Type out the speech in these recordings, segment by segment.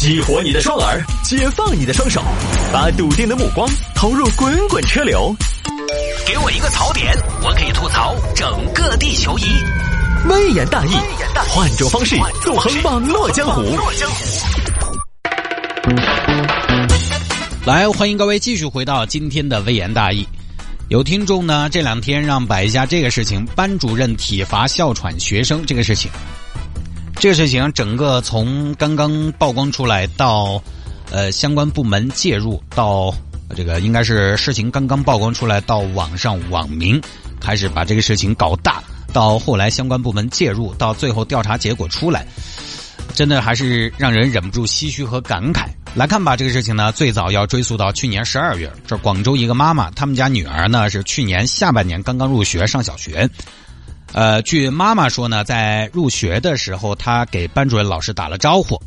激活你的双耳，解放你的双手，把笃定的目光投入滚滚车流。给我一个槽点，我可以吐槽整个地球仪。微言大义，换种方式纵横网络江湖。来，欢迎各位继续回到今天的微言大义。有听众呢，这两天让摆一下这个事情：班主任体罚哮喘学生这个事情。这个事情整个从刚刚曝光出来到，呃，相关部门介入到这个应该是事情刚刚曝光出来到网上网民开始把这个事情搞大，到后来相关部门介入，到最后调查结果出来，真的还是让人忍不住唏嘘和感慨。来看吧，这个事情呢，最早要追溯到去年十二月，这广州一个妈妈，他们家女儿呢是去年下半年刚刚入学上小学。呃，据妈妈说呢，在入学的时候，她给班主任老师打了招呼：“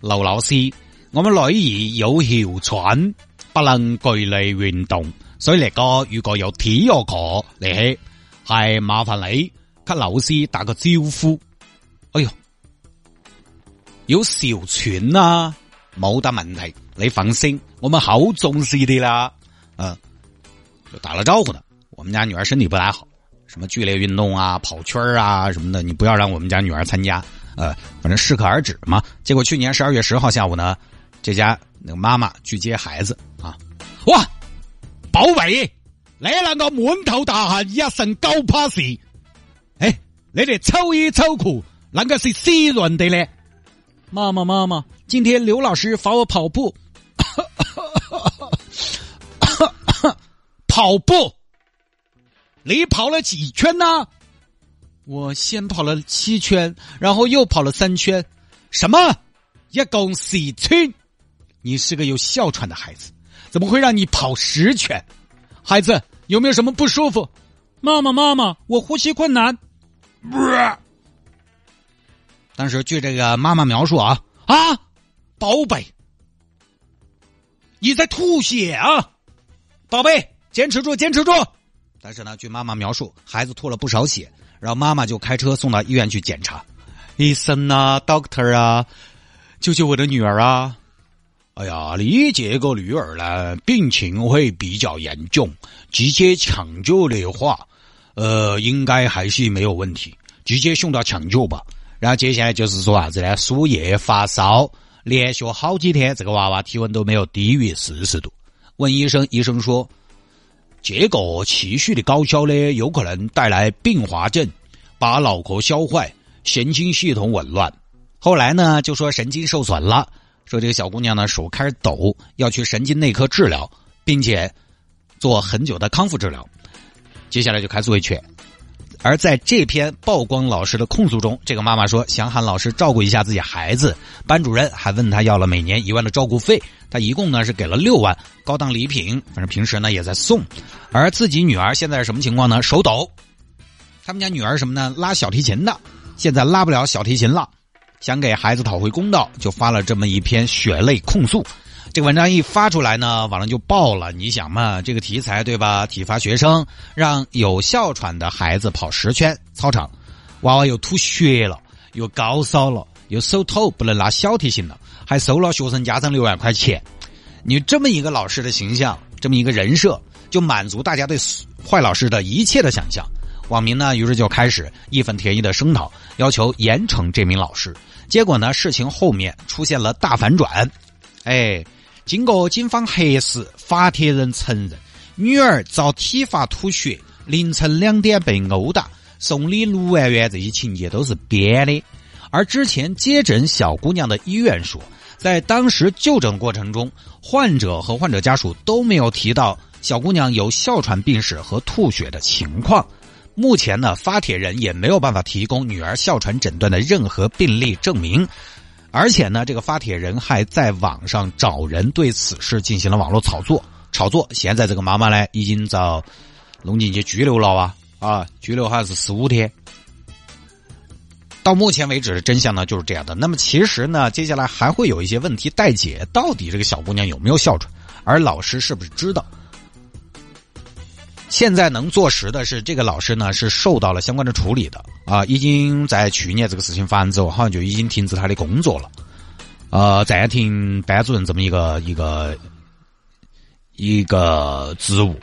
刘老师，我们女儿有哮喘，不能剧烈运动，所以那个如果有体育课，你系，麻烦你给老师打个招呼。”哎呦，有哮喘啊，冇得问题，你放心，我们好重视的啦。嗯，就打了招呼的。我们家女儿身体不太好。什么剧烈运动啊、跑圈啊什么的，你不要让我们家女儿参加。呃，反正适可而止嘛。结果去年十二月十号下午呢，这家那个妈妈去接孩子啊，哇，宝贝，你两个满头大汗、一身高怕事，哎，你哋抽衣抽裤，那个是湿润的嘞。妈妈妈妈，今天刘老师罚我跑步，跑步。你跑了几圈呢？我先跑了七圈，然后又跑了三圈。什么？一共四圈？你是个有哮喘的孩子，怎么会让你跑十圈？孩子有没有什么不舒服？妈妈妈妈，我呼吸困难。当时据这个妈妈描述啊啊，宝贝，你在吐血啊！宝贝，坚持住，坚持住。但是呢，据妈妈描述，孩子吐了不少血，然后妈妈就开车送到医院去检查。医生啊，doctor 啊，救救我的女儿啊！哎呀，你这个女儿呢，病情会比较严重，直接抢救的话，呃，应该还是没有问题，直接送到抢救吧。然后接下来就是说啥子呢？输液、发烧，连续好几天，这个娃娃体温都没有低于四十度。问医生，医生说。结果持续的高烧呢，有可能带来并发症，把脑壳烧坏，神经系统紊乱。后来呢，就说神经受损了，说这个小姑娘呢手开始抖，要去神经内科治疗，并且做很久的康复治疗。接下来就开始维权。而在这篇曝光老师的控诉中，这个妈妈说想喊老师照顾一下自己孩子，班主任还问他要了每年一万的照顾费，他一共呢是给了六万，高档礼品，反正平时呢也在送。而自己女儿现在什么情况呢？手抖。他们家女儿什么呢？拉小提琴的，现在拉不了小提琴了，想给孩子讨回公道，就发了这么一篇血泪控诉。这个文章一发出来呢，网上就爆了。你想嘛，这个题材对吧？体罚学生，让有哮喘的孩子跑十圈操场，娃娃又吐血了，又高烧了，又手抖不能拉小提琴了，还收了学生家长六万块钱。你这么一个老师的形象，这么一个人设，就满足大家对坏老师的一切的想象。网民呢，于是就开始义愤填膺的声讨，要求严惩这名老师。结果呢，事情后面出现了大反转，哎。经过警方核实，发帖人承认女儿遭体罚吐血，凌晨两点被殴打，送礼六万元这些情节都是编的。而之前接诊小姑娘的医院说，在当时就诊过程中，患者和患者家属都没有提到小姑娘有哮喘病史和吐血的情况。目前呢，发帖人也没有办法提供女儿哮喘诊断的任何病例证明。而且呢，这个发帖人还在网上找人对此事进行了网络炒作，炒作。现在这个妈妈呢，已经遭弄进去拘留了啊啊，拘留好像是十五天。到目前为止的真相呢就是这样的。那么其实呢，接下来还会有一些问题待解，到底这个小姑娘有没有哮喘，而老师是不是知道？现在能坐实的是，这个老师呢是受到了相关的处理的啊，已经在去年这个事情发生之后，好像就已经停止他的工作了呃，暂停班主任这么一个一个一个职务。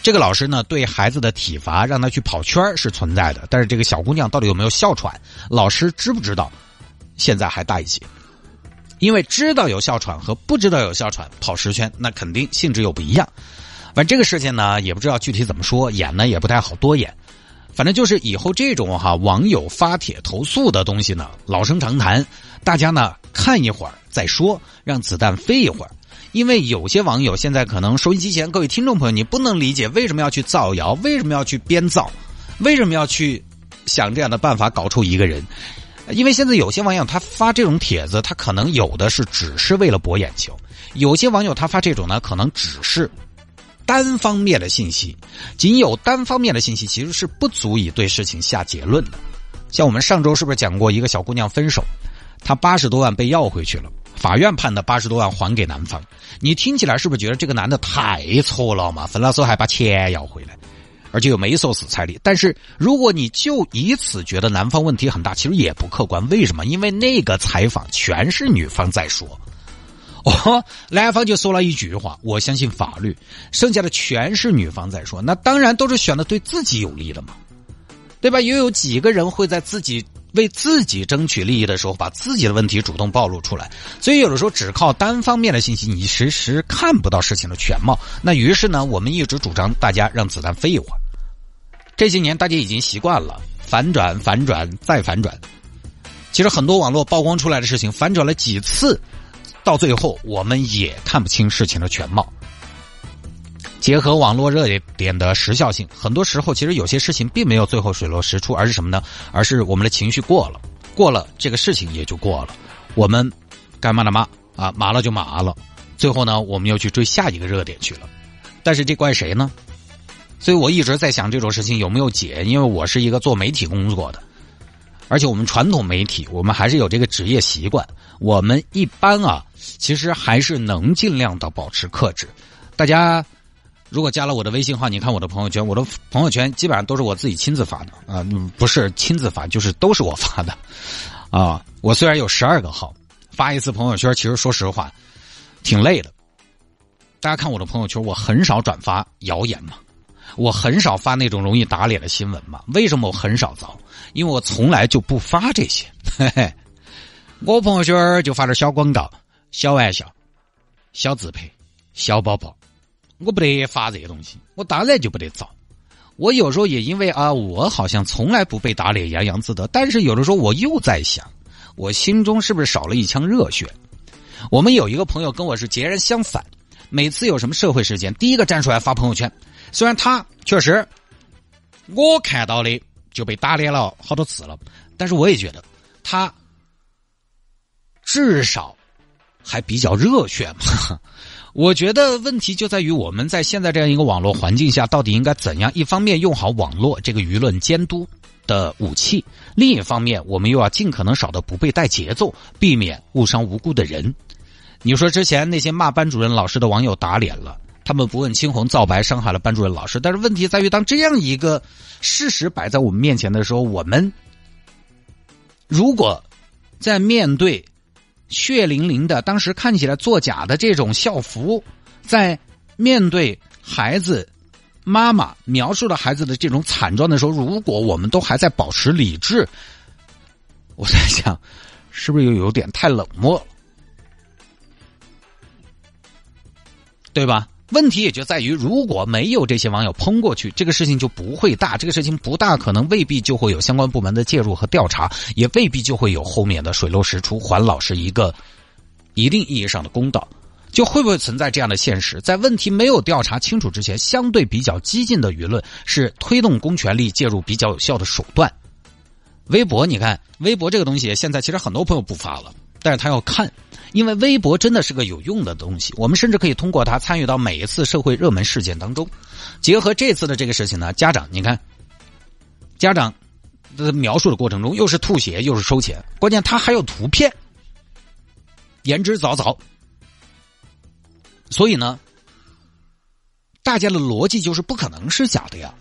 这个老师呢，对孩子的体罚，让他去跑圈是存在的，但是这个小姑娘到底有没有哮喘，老师知不知道？现在还大一些，因为知道有哮喘和不知道有哮喘跑十圈，那肯定性质又不一样。反正这个事情呢，也不知道具体怎么说，演呢也不太好多演。反正就是以后这种哈网友发帖投诉的东西呢，老生常谈，大家呢看一会儿再说，让子弹飞一会儿。因为有些网友现在可能收音机前各位听众朋友，你不能理解为什么要去造谣，为什么要去编造，为什么要去想这样的办法搞出一个人？因为现在有些网友他发这种帖子，他可能有的是只是为了博眼球；有些网友他发这种呢，可能只是单方面的信息，仅有单方面的信息其实是不足以对事情下结论的。像我们上周是不是讲过一个小姑娘分手，她八十多万被要回去了？法院判的八十多万还给男方，你听起来是不是觉得这个男的太错了嘛？分了手还把钱要回来，而且又没收死彩礼。但是如果你就以此觉得男方问题很大，其实也不客观。为什么？因为那个采访全是女方在说，哦，男方就说了一句话：“我相信法律。”剩下的全是女方在说，那当然都是选的对自己有利的嘛，对吧？又有几个人会在自己？为自己争取利益的时候，把自己的问题主动暴露出来，所以有的时候只靠单方面的信息，你时时看不到事情的全貌。那于是呢，我们一直主张大家让子弹飞一会儿。这些年大家已经习惯了反转、反转再反转。其实很多网络曝光出来的事情，反转了几次，到最后我们也看不清事情的全貌。结合网络热点的时效性，很多时候其实有些事情并没有最后水落石出，而是什么呢？而是我们的情绪过了，过了这个事情也就过了。我们该骂的骂啊，骂了就骂了。最后呢，我们又去追下一个热点去了。但是这怪谁呢？所以我一直在想这种事情有没有解，因为我是一个做媒体工作的，而且我们传统媒体，我们还是有这个职业习惯。我们一般啊，其实还是能尽量的保持克制。大家。如果加了我的微信号，你看我的朋友圈，我的朋友圈基本上都是我自己亲自发的啊，不是亲自发，就是都是我发的啊。我虽然有十二个号，发一次朋友圈，其实说实话挺累的。大家看我的朋友圈，我很少转发谣言嘛，我很少发那种容易打脸的新闻嘛。为什么我很少遭？因为我从来就不发这些。嘿嘿，我朋友圈就发点小广告、小玩笑、小自拍、小宝宝。我不得发这些东西，我当然就不得造。我有时候也因为啊，我好像从来不被打脸，洋洋自得。但是有的时候我又在想，我心中是不是少了一腔热血？我们有一个朋友跟我是截然相反，每次有什么社会事件，第一个站出来发朋友圈。虽然他确实我看到的就被打脸了好多次了，但是我也觉得他至少还比较热血嘛。我觉得问题就在于我们在现在这样一个网络环境下，到底应该怎样？一方面用好网络这个舆论监督的武器，另一方面我们又要尽可能少的不被带节奏，避免误伤无辜的人。你说之前那些骂班主任老师的网友打脸了，他们不问青红皂白，伤害了班主任老师。但是问题在于，当这样一个事实摆在我们面前的时候，我们如果在面对。血淋淋的，当时看起来作假的这种校服，在面对孩子妈妈描述了孩子的这种惨状的时候，如果我们都还在保持理智，我在想，是不是又有点太冷漠了，对吧？问题也就在于，如果没有这些网友喷过去，这个事情就不会大。这个事情不大，可能未必就会有相关部门的介入和调查，也未必就会有后面的水落石出，还老师一个一定意义上的公道。就会不会存在这样的现实？在问题没有调查清楚之前，相对比较激进的舆论是推动公权力介入比较有效的手段。微博，你看，微博这个东西，现在其实很多朋友不发了。但是他要看，因为微博真的是个有用的东西。我们甚至可以通过它参与到每一次社会热门事件当中。结合这次的这个事情呢，家长你看，家长的描述的过程中又是吐血又是收钱，关键他还有图片，言之凿凿。所以呢，大家的逻辑就是不可能是假的呀。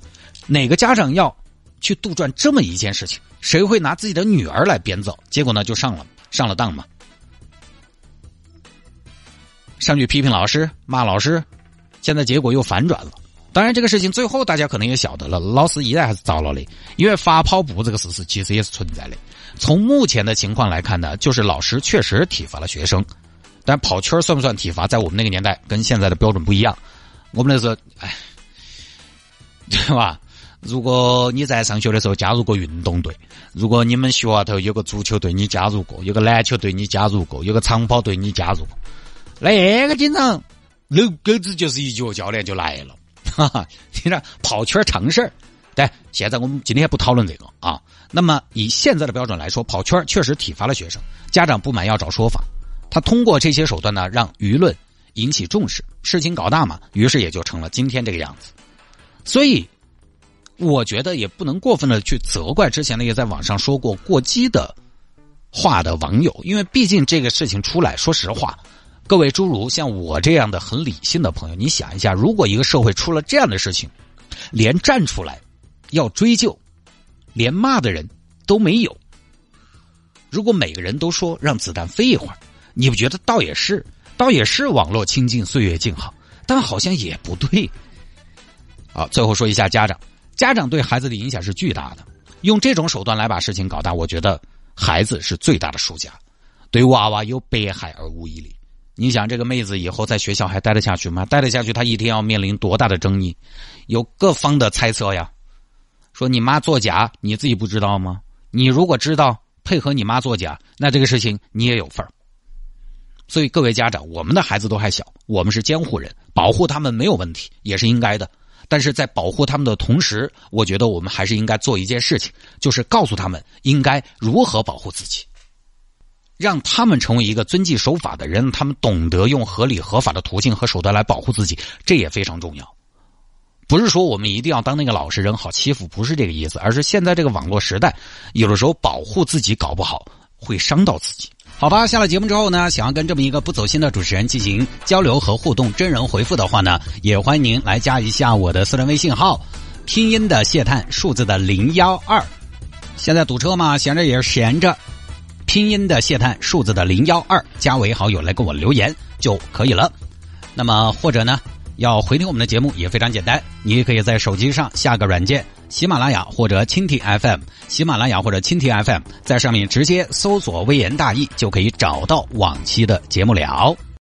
哪个家长要去杜撰这么一件事情？谁会拿自己的女儿来编造？结果呢，就上了上了当嘛。上去批评老师、骂老师，现在结果又反转了。当然，这个事情最后大家可能也晓得了，老师依然还是遭了的，因为发跑步这个事实其实也是存在的。从目前的情况来看呢，就是老师确实体罚了学生，但跑圈算不算体罚？在我们那个年代跟现在的标准不一样。我们那时候，哎，对吧？如果你在上学的时候加入过运动队，如果你们学校头有个足球队你加入过，有个篮球队你加入过，有个长跑队你加入过，那个经常，那狗子就是一脚教练就来了。哈哈，听着跑圈常事儿，但。现在我们今天不讨论这个啊。那么以现在的标准来说，跑圈确实体罚了学生，家长不满要找说法。他通过这些手段呢，让舆论引起重视，事情搞大嘛，于是也就成了今天这个样子。所以，我觉得也不能过分的去责怪之前那些在网上说过过激的话的网友，因为毕竟这个事情出来，说实话。各位诸如像我这样的很理性的朋友，你想一下，如果一个社会出了这样的事情，连站出来要追究，连骂的人都没有，如果每个人都说让子弹飞一会儿，你不觉得倒也是，倒也是网络清净，岁月静好，但好像也不对。好，最后说一下家长，家长对孩子的影响是巨大的，用这种手段来把事情搞大，我觉得孩子是最大的输家，对娃娃有百害而无一利。你想这个妹子以后在学校还待得下去吗？待得下去，她一天要面临多大的争议？有各方的猜测呀，说你妈作假，你自己不知道吗？你如果知道，配合你妈作假，那这个事情你也有份儿。所以各位家长，我们的孩子都还小，我们是监护人，保护他们没有问题，也是应该的。但是在保护他们的同时，我觉得我们还是应该做一件事情，就是告诉他们应该如何保护自己。让他们成为一个遵纪守法的人，他们懂得用合理合法的途径和手段来保护自己，这也非常重要。不是说我们一定要当那个老实人好欺负，不是这个意思，而是现在这个网络时代，有的时候保护自己搞不好会伤到自己。好吧，下了节目之后呢，想要跟这么一个不走心的主持人进行交流和互动，真人回复的话呢，也欢迎您来加一下我的私人微信号，拼音的谢探，数字的零幺二。现在堵车嘛，闲着也是闲着。拼音的谢探，数字的零幺二，加为好友来跟我留言就可以了。那么或者呢，要回听我们的节目也非常简单，你也可以在手机上下个软件，喜马拉雅或者蜻蜓 FM，喜马拉雅或者蜻蜓 FM，在上面直接搜索“微言大义”就可以找到往期的节目了。